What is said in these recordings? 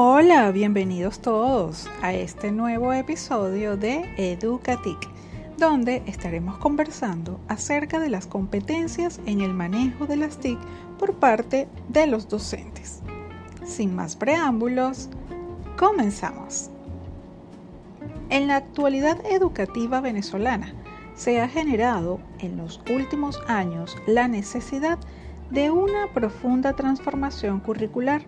Hola, bienvenidos todos a este nuevo episodio de Educatic, donde estaremos conversando acerca de las competencias en el manejo de las TIC por parte de los docentes. Sin más preámbulos, comenzamos. En la actualidad educativa venezolana se ha generado en los últimos años la necesidad de una profunda transformación curricular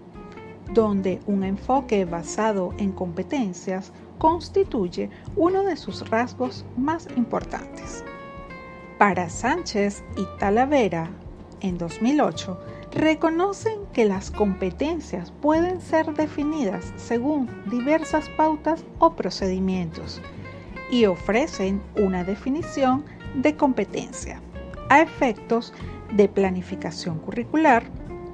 donde un enfoque basado en competencias constituye uno de sus rasgos más importantes. Para Sánchez y Talavera, en 2008, reconocen que las competencias pueden ser definidas según diversas pautas o procedimientos y ofrecen una definición de competencia a efectos de planificación curricular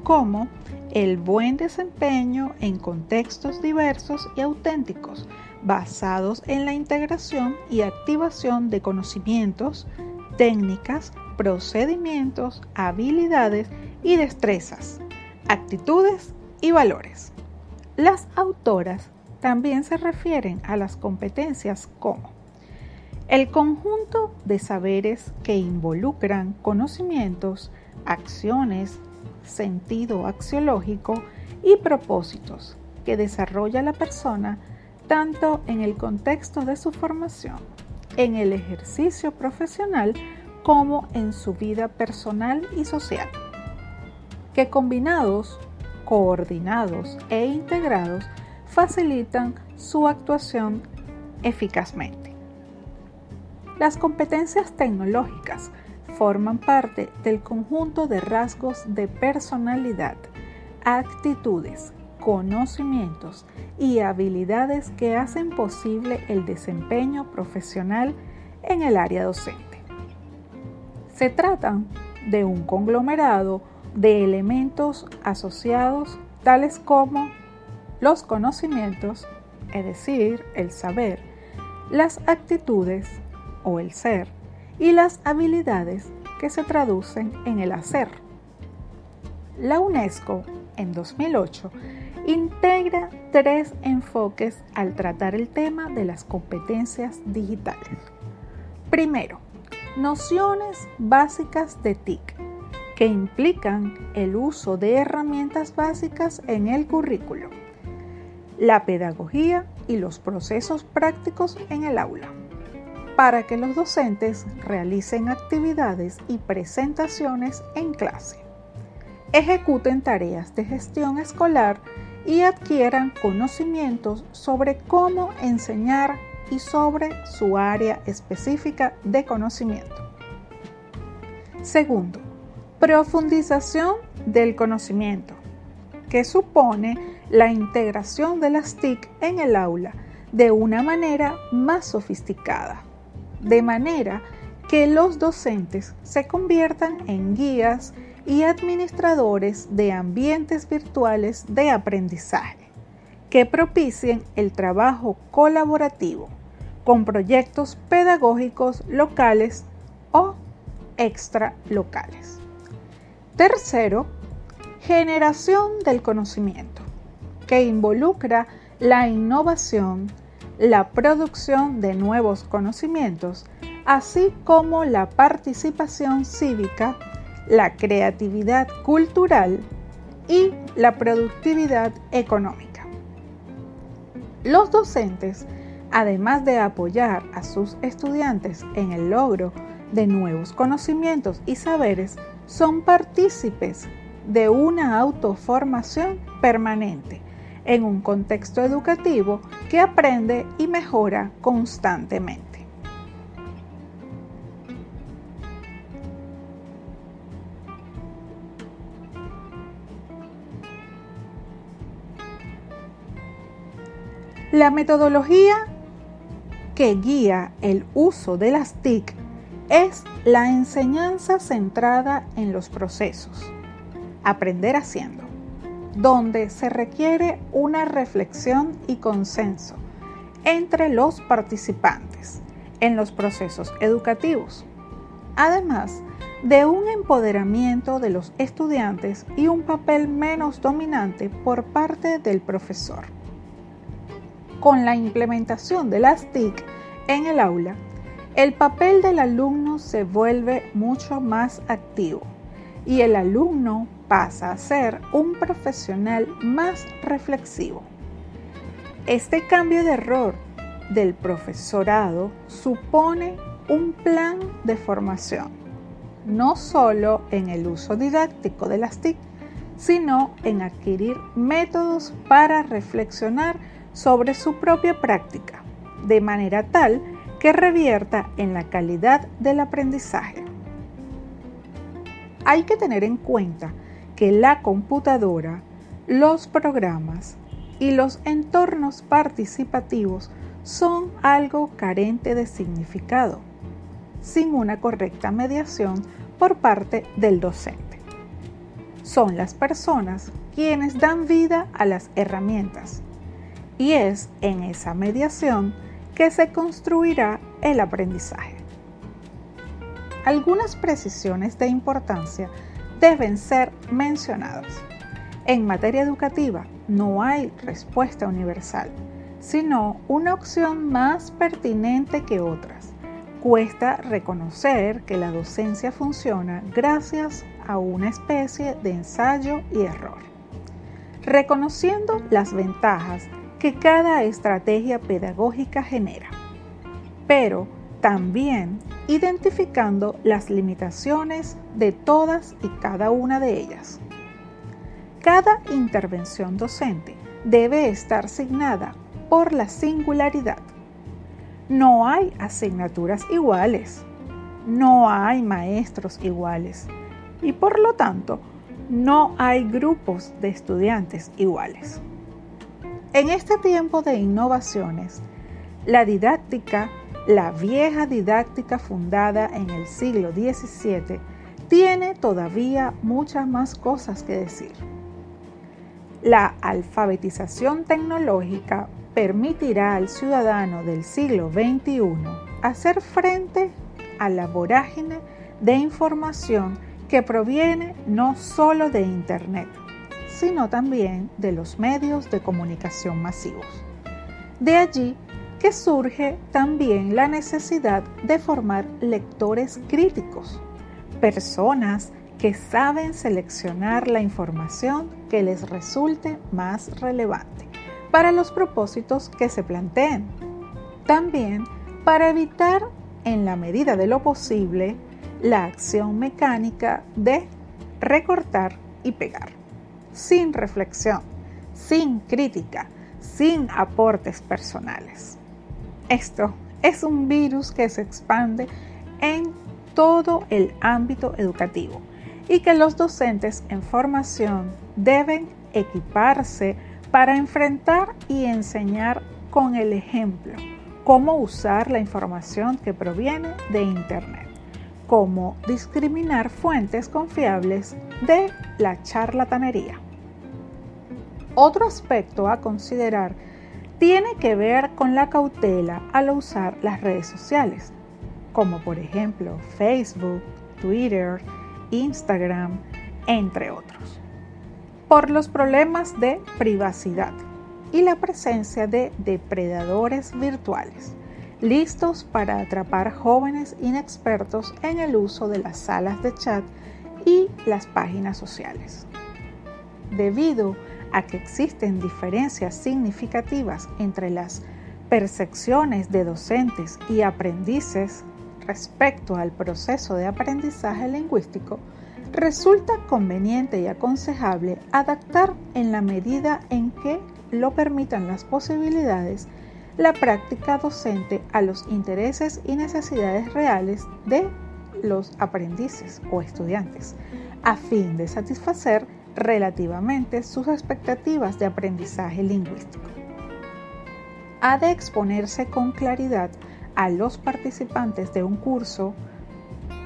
como el buen desempeño en contextos diversos y auténticos, basados en la integración y activación de conocimientos, técnicas, procedimientos, habilidades y destrezas, actitudes y valores. Las autoras también se refieren a las competencias como el conjunto de saberes que involucran conocimientos, acciones, sentido axiológico y propósitos que desarrolla la persona tanto en el contexto de su formación, en el ejercicio profesional, como en su vida personal y social, que combinados, coordinados e integrados facilitan su actuación eficazmente. Las competencias tecnológicas forman parte del conjunto de rasgos de personalidad, actitudes, conocimientos y habilidades que hacen posible el desempeño profesional en el área docente. Se tratan de un conglomerado de elementos asociados tales como los conocimientos, es decir, el saber, las actitudes o el ser, y las habilidades que se traducen en el hacer. La UNESCO, en 2008, integra tres enfoques al tratar el tema de las competencias digitales. Primero, nociones básicas de TIC, que implican el uso de herramientas básicas en el currículo, la pedagogía y los procesos prácticos en el aula para que los docentes realicen actividades y presentaciones en clase, ejecuten tareas de gestión escolar y adquieran conocimientos sobre cómo enseñar y sobre su área específica de conocimiento. Segundo, profundización del conocimiento, que supone la integración de las TIC en el aula de una manera más sofisticada de manera que los docentes se conviertan en guías y administradores de ambientes virtuales de aprendizaje que propicien el trabajo colaborativo con proyectos pedagógicos locales o extralocales. Tercero, generación del conocimiento, que involucra la innovación, la producción de nuevos conocimientos, así como la participación cívica, la creatividad cultural y la productividad económica. Los docentes, además de apoyar a sus estudiantes en el logro de nuevos conocimientos y saberes, son partícipes de una autoformación permanente en un contexto educativo que aprende y mejora constantemente. La metodología que guía el uso de las TIC es la enseñanza centrada en los procesos, aprender haciendo donde se requiere una reflexión y consenso entre los participantes en los procesos educativos. Además, de un empoderamiento de los estudiantes y un papel menos dominante por parte del profesor. Con la implementación de las TIC en el aula, el papel del alumno se vuelve mucho más activo y el alumno pasa a ser un profesional más reflexivo. Este cambio de rol del profesorado supone un plan de formación, no solo en el uso didáctico de las TIC, sino en adquirir métodos para reflexionar sobre su propia práctica, de manera tal que revierta en la calidad del aprendizaje. Hay que tener en cuenta que la computadora, los programas y los entornos participativos son algo carente de significado, sin una correcta mediación por parte del docente. Son las personas quienes dan vida a las herramientas y es en esa mediación que se construirá el aprendizaje. Algunas precisiones de importancia deben ser mencionadas. En materia educativa no hay respuesta universal sino una opción más pertinente que otras. Cuesta reconocer que la docencia funciona gracias a una especie de ensayo y error. Reconociendo las ventajas que cada estrategia pedagógica genera, pero también identificando las limitaciones de todas y cada una de ellas. Cada intervención docente debe estar signada por la singularidad. No hay asignaturas iguales, no hay maestros iguales y por lo tanto no hay grupos de estudiantes iguales. En este tiempo de innovaciones, la didáctica, la vieja didáctica fundada en el siglo XVII, tiene todavía muchas más cosas que decir. La alfabetización tecnológica permitirá al ciudadano del siglo XXI hacer frente a la vorágine de información que proviene no solo de Internet, sino también de los medios de comunicación masivos. De allí que surge también la necesidad de formar lectores críticos, personas que saben seleccionar la información que les resulte más relevante para los propósitos que se planteen. También para evitar, en la medida de lo posible, la acción mecánica de recortar y pegar, sin reflexión, sin crítica, sin aportes personales. Esto es un virus que se expande en todo el ámbito educativo y que los docentes en formación deben equiparse para enfrentar y enseñar con el ejemplo cómo usar la información que proviene de Internet, cómo discriminar fuentes confiables de la charlatanería. Otro aspecto a considerar tiene que ver con la cautela al usar las redes sociales, como por ejemplo Facebook, Twitter, Instagram, entre otros por los problemas de privacidad y la presencia de depredadores virtuales, listos para atrapar jóvenes inexpertos en el uso de las salas de chat y las páginas sociales. Debido a que existen diferencias significativas entre las percepciones de docentes y aprendices respecto al proceso de aprendizaje lingüístico, resulta conveniente y aconsejable adaptar en la medida en que lo permitan las posibilidades la práctica docente a los intereses y necesidades reales de los aprendices o estudiantes, a fin de satisfacer relativamente sus expectativas de aprendizaje lingüístico. Ha de exponerse con claridad a los participantes de un curso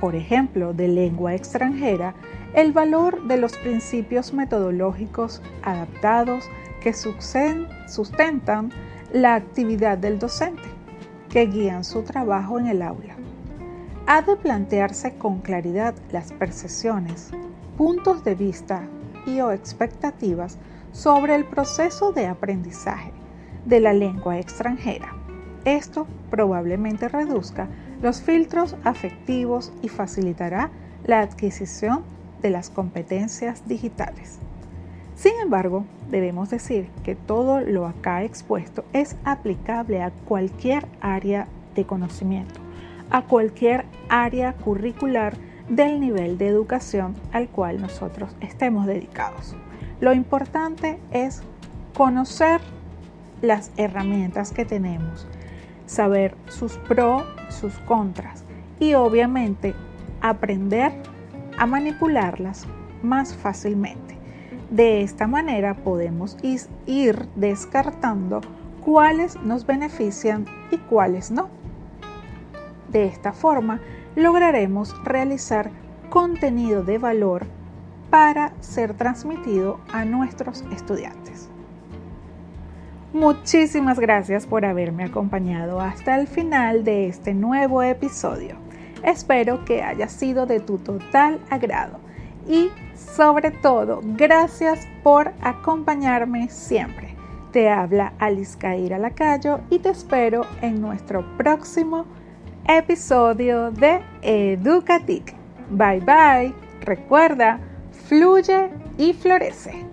por ejemplo, de lengua extranjera, el valor de los principios metodológicos adaptados que sustentan la actividad del docente, que guían su trabajo en el aula. ha de plantearse con claridad las percepciones, puntos de vista y o expectativas sobre el proceso de aprendizaje de la lengua extranjera. Esto probablemente reduzca los filtros afectivos y facilitará la adquisición de las competencias digitales. Sin embargo, debemos decir que todo lo acá expuesto es aplicable a cualquier área de conocimiento, a cualquier área curricular del nivel de educación al cual nosotros estemos dedicados. Lo importante es conocer las herramientas que tenemos, saber sus pros, sus contras y obviamente aprender a manipularlas más fácilmente. De esta manera podemos ir descartando cuáles nos benefician y cuáles no. De esta forma lograremos realizar contenido de valor para ser transmitido a nuestros estudiantes. Muchísimas gracias por haberme acompañado hasta el final de este nuevo episodio. Espero que haya sido de tu total agrado y sobre todo gracias por acompañarme siempre. Te habla Alice Caira Lacayo y te espero en nuestro próximo episodio de Educatic. Bye bye. Recuerda, fluye y florece.